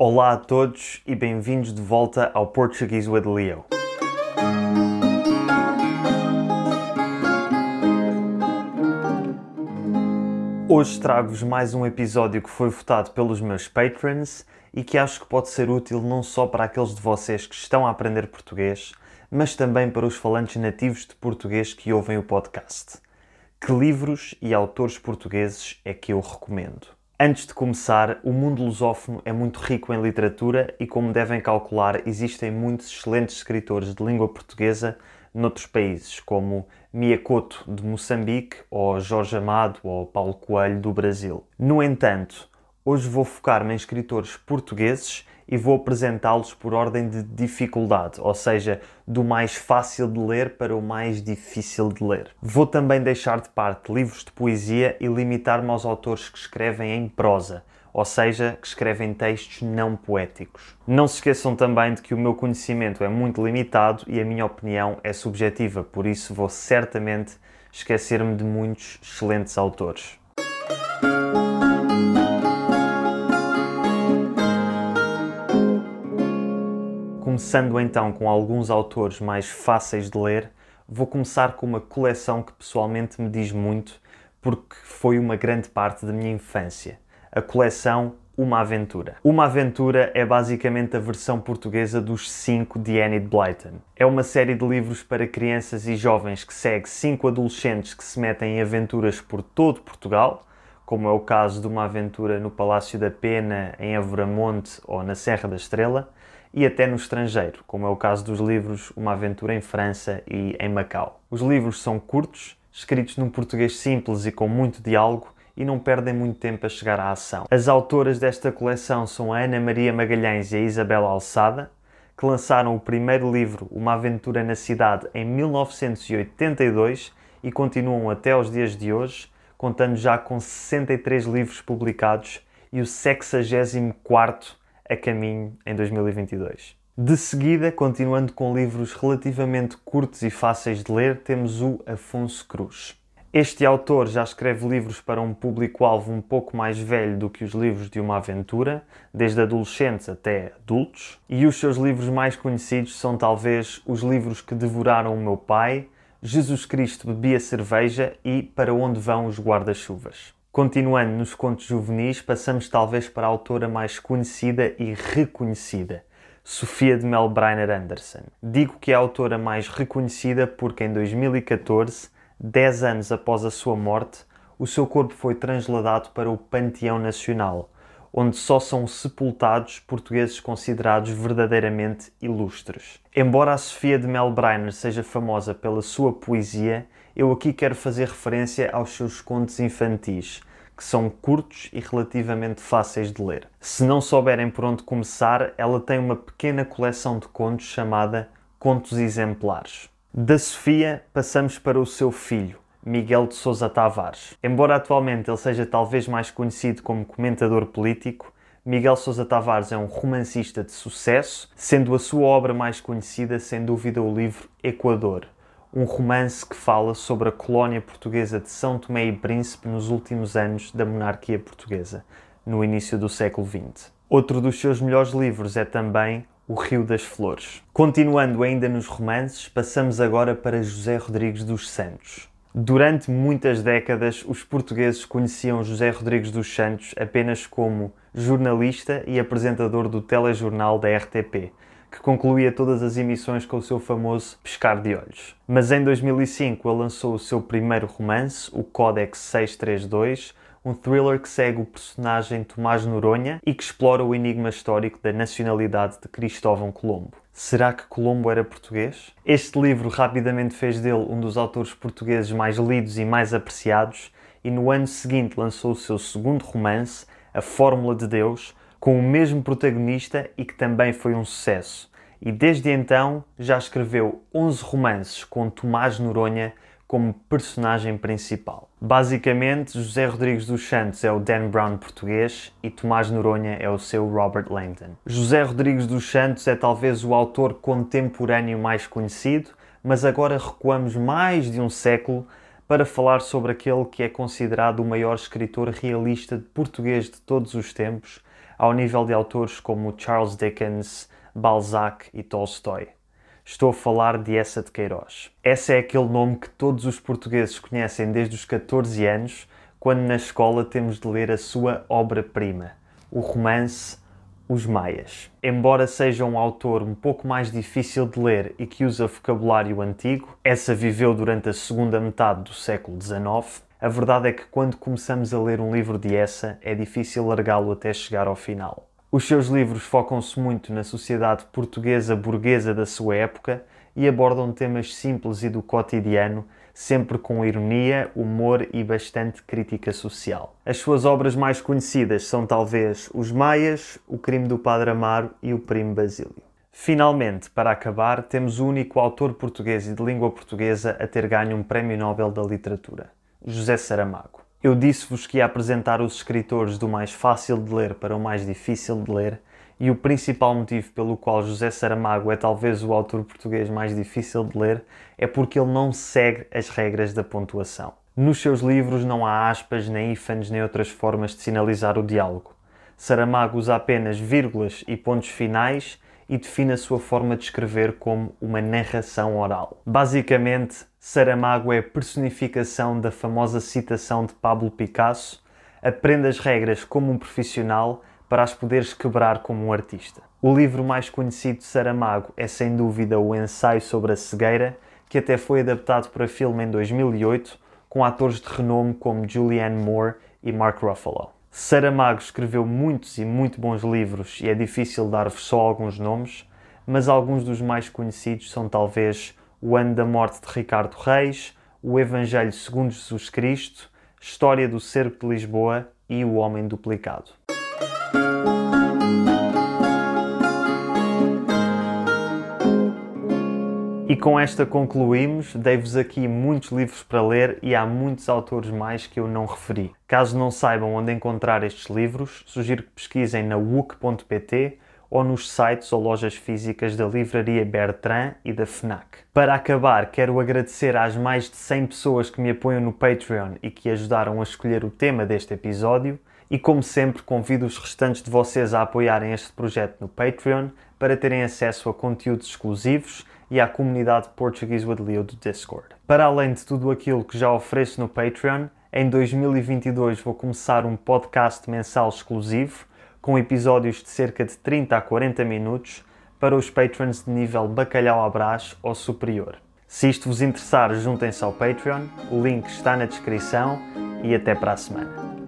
Olá a todos e bem-vindos de volta ao Portuguese with Leo. Hoje trago-vos mais um episódio que foi votado pelos meus patrons e que acho que pode ser útil não só para aqueles de vocês que estão a aprender português, mas também para os falantes nativos de português que ouvem o podcast. Que livros e autores portugueses é que eu recomendo? Antes de começar, o mundo lusófono é muito rico em literatura e, como devem calcular, existem muitos excelentes escritores de língua portuguesa noutros países, como Miyakoto de Moçambique, ou Jorge Amado ou Paulo Coelho do Brasil. No entanto, hoje vou focar-me em escritores portugueses e vou apresentá-los por ordem de dificuldade, ou seja, do mais fácil de ler para o mais difícil de ler. Vou também deixar de parte livros de poesia e limitar-me aos autores que escrevem em prosa, ou seja, que escrevem textos não poéticos. Não se esqueçam também de que o meu conhecimento é muito limitado e a minha opinião é subjetiva, por isso vou certamente esquecer-me de muitos excelentes autores. Começando então com alguns autores mais fáceis de ler, vou começar com uma coleção que pessoalmente me diz muito porque foi uma grande parte da minha infância a coleção Uma Aventura. Uma Aventura é basicamente a versão portuguesa dos 5 de Enid Blyton. É uma série de livros para crianças e jovens que segue cinco adolescentes que se metem em aventuras por todo Portugal, como é o caso de uma aventura no Palácio da Pena, em Avramonte ou na Serra da Estrela, e até no estrangeiro, como é o caso dos livros Uma Aventura em França e em Macau. Os livros são curtos, escritos num português simples e com muito diálogo, e não perdem muito tempo a chegar à ação. As autoras desta coleção são a Ana Maria Magalhães e a Isabela Alçada, que lançaram o primeiro livro, Uma Aventura na Cidade, em 1982 e continuam até aos dias de hoje, contando já com 63 livros publicados e o 64 a caminho em 2022. De seguida, continuando com livros relativamente curtos e fáceis de ler, temos o Afonso Cruz. Este autor já escreve livros para um público-alvo um pouco mais velho do que os livros de uma aventura, desde adolescentes até adultos, e os seus livros mais conhecidos são talvez Os Livros que Devoraram o Meu Pai, Jesus Cristo Bebia Cerveja e Para Onde Vão os Guarda-Chuvas. Continuando nos contos juvenis, passamos talvez para a autora mais conhecida e reconhecida, Sofia de Melbreiner Anderson. Digo que é a autora mais reconhecida porque em 2014 dez anos após a sua morte, o seu corpo foi transladado para o Panteão Nacional, onde só são sepultados portugueses considerados verdadeiramente ilustres. Embora a Sofia de Melbreiner seja famosa pela sua poesia, eu aqui quero fazer referência aos seus contos infantis, que são curtos e relativamente fáceis de ler. Se não souberem por onde começar, ela tem uma pequena coleção de contos chamada Contos Exemplares. Da Sofia, passamos para o seu filho, Miguel de Sousa Tavares. Embora atualmente ele seja talvez mais conhecido como comentador político, Miguel Sousa Tavares é um romancista de sucesso, sendo a sua obra mais conhecida sem dúvida o livro Equador, um romance que fala sobre a colónia portuguesa de São Tomé e Príncipe nos últimos anos da monarquia portuguesa, no início do século XX. Outro dos seus melhores livros é também o Rio das Flores. Continuando ainda nos romances, passamos agora para José Rodrigues dos Santos. Durante muitas décadas, os portugueses conheciam José Rodrigues dos Santos apenas como jornalista e apresentador do telejornal da RTP, que concluía todas as emissões com o seu famoso pescar de olhos. Mas em 2005 ele lançou o seu primeiro romance, o Codex 632, um thriller que segue o personagem Tomás Noronha e que explora o enigma histórico da nacionalidade de Cristóvão Colombo. Será que Colombo era português? Este livro rapidamente fez dele um dos autores portugueses mais lidos e mais apreciados, e no ano seguinte lançou o seu segundo romance, A Fórmula de Deus, com o mesmo protagonista e que também foi um sucesso. E desde então já escreveu 11 romances com Tomás Noronha como personagem principal. Basicamente, José Rodrigues dos Santos é o Dan Brown português e Tomás Noronha é o seu Robert Langdon. José Rodrigues dos Santos é talvez o autor contemporâneo mais conhecido, mas agora recuamos mais de um século para falar sobre aquele que é considerado o maior escritor realista português de todos os tempos, ao nível de autores como Charles Dickens, Balzac e Tolstói. Estou a falar de Essa de Queiroz. Essa é aquele nome que todos os portugueses conhecem desde os 14 anos, quando na escola temos de ler a sua obra-prima, o romance Os Maias. Embora seja um autor um pouco mais difícil de ler e que usa vocabulário antigo, essa viveu durante a segunda metade do século XIX, a verdade é que quando começamos a ler um livro de essa, é difícil largá-lo até chegar ao final. Os seus livros focam-se muito na sociedade portuguesa burguesa da sua época e abordam temas simples e do cotidiano, sempre com ironia, humor e bastante crítica social. As suas obras mais conhecidas são talvez Os Maias, O Crime do Padre Amaro e O Primo Basílio. Finalmente, para acabar, temos o único autor português e de língua portuguesa a ter ganho um Prémio Nobel da Literatura, José Saramago. Eu disse-vos que ia apresentar os escritores do mais fácil de ler para o mais difícil de ler, e o principal motivo pelo qual José Saramago é talvez o autor português mais difícil de ler é porque ele não segue as regras da pontuação. Nos seus livros não há aspas, nem ífanes, nem outras formas de sinalizar o diálogo. Saramago usa apenas vírgulas e pontos finais e define a sua forma de escrever como uma narração oral. Basicamente, Saramago é a personificação da famosa citação de Pablo Picasso: aprenda as regras como um profissional para as poderes quebrar como um artista. O livro mais conhecido de Saramago é sem dúvida o Ensaio sobre a Cegueira, que até foi adaptado para filme em 2008, com atores de renome como Julianne Moore e Mark Ruffalo. Saramago escreveu muitos e muito bons livros e é difícil dar-vos só alguns nomes, mas alguns dos mais conhecidos são talvez O Ano da Morte de Ricardo Reis, O Evangelho segundo Jesus Cristo, História do Cerco de Lisboa e O Homem Duplicado. E com esta concluímos. Dei-vos aqui muitos livros para ler e há muitos autores mais que eu não referi. Caso não saibam onde encontrar estes livros, sugiro que pesquisem na wook.pt ou nos sites ou lojas físicas da Livraria Bertrand e da FNAC. Para acabar, quero agradecer às mais de 100 pessoas que me apoiam no Patreon e que ajudaram a escolher o tema deste episódio. E como sempre, convido os restantes de vocês a apoiarem este projeto no Patreon para terem acesso a conteúdos exclusivos e à comunidade Portuguese with Leo do Discord. Para além de tudo aquilo que já ofereço no Patreon, em 2022 vou começar um podcast mensal exclusivo com episódios de cerca de 30 a 40 minutos para os patrons de nível bacalhau brás ou superior. Se isto vos interessar, juntem-se ao Patreon, o link está na descrição e até para a semana.